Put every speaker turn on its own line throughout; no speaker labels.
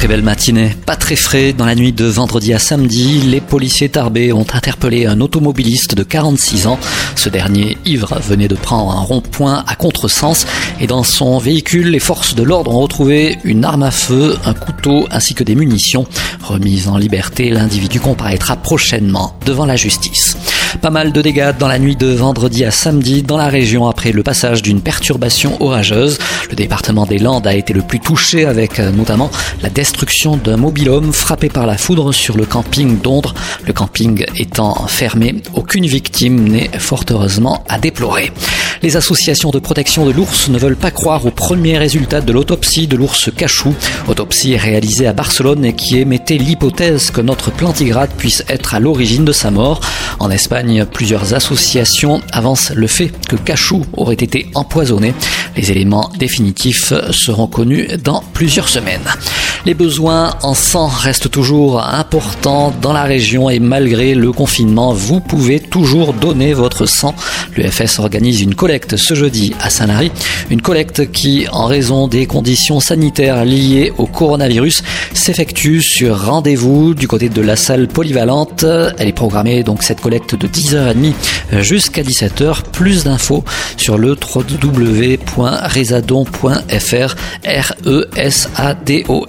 Très belle matinée, pas très frais. Dans la nuit de vendredi à samedi, les policiers tarbés ont interpellé un automobiliste de 46 ans. Ce dernier, ivre, venait de prendre un rond-point à contresens et dans son véhicule, les forces de l'ordre ont retrouvé une arme à feu, un couteau ainsi que des munitions. Remise en liberté, l'individu comparaîtra prochainement devant la justice. Pas mal de dégâts dans la nuit de vendredi à samedi dans la région après le passage d'une perturbation orageuse. Le département des Landes a été le plus touché avec euh, notamment la destruction d'un mobil-homme frappé par la foudre sur le camping d'Ondre. Le camping étant fermé, aucune victime n'est fort heureusement à déplorer. Les associations de protection de l'ours ne veulent pas croire aux premiers résultats de l'autopsie de l'ours cachou. Autopsie réalisée à Barcelone et qui émettait l'hypothèse que notre plantigrade puisse être à l'origine de sa mort. En Espagne, plusieurs associations avancent le fait que Cachou aurait été empoisonné. Les éléments définitifs seront connus dans plusieurs semaines. Les besoins en sang restent toujours importants dans la région et malgré le confinement, vous pouvez toujours donner votre sang. L'UFS organise une collecte ce jeudi à Saint-Lary, une collecte qui, en raison des conditions sanitaires liées au coronavirus, s'effectue sur rendez-vous du côté de la salle polyvalente. Elle est programmée donc cette collecte de 10h30 jusqu'à 17h. Plus d'infos sur le www.resadon.fr r e s a d o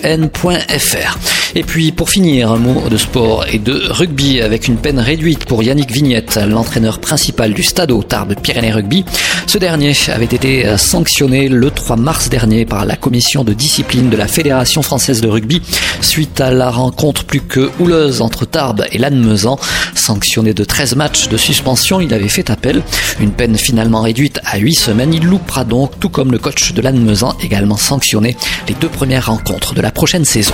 Et puis pour finir, un mot de sport et de rugby avec une peine réduite pour Yannick Vignette, l'entraîneur principal du Stade Tarbes Pyrénées Rugby. Ce dernier avait été sanctionné le 3 mars dernier par la commission de discipline de la Fédération française de rugby suite à la rencontre plus que houleuse entre Tarbes et Lannemezan. Sanctionné de 13 matchs de suspension, il avait fait appel. Une peine finalement réduite à 8 semaines. Il loupera donc, tout comme le coach de Lannemezan, également sanctionné, les deux premières rencontres de la prochaine saison.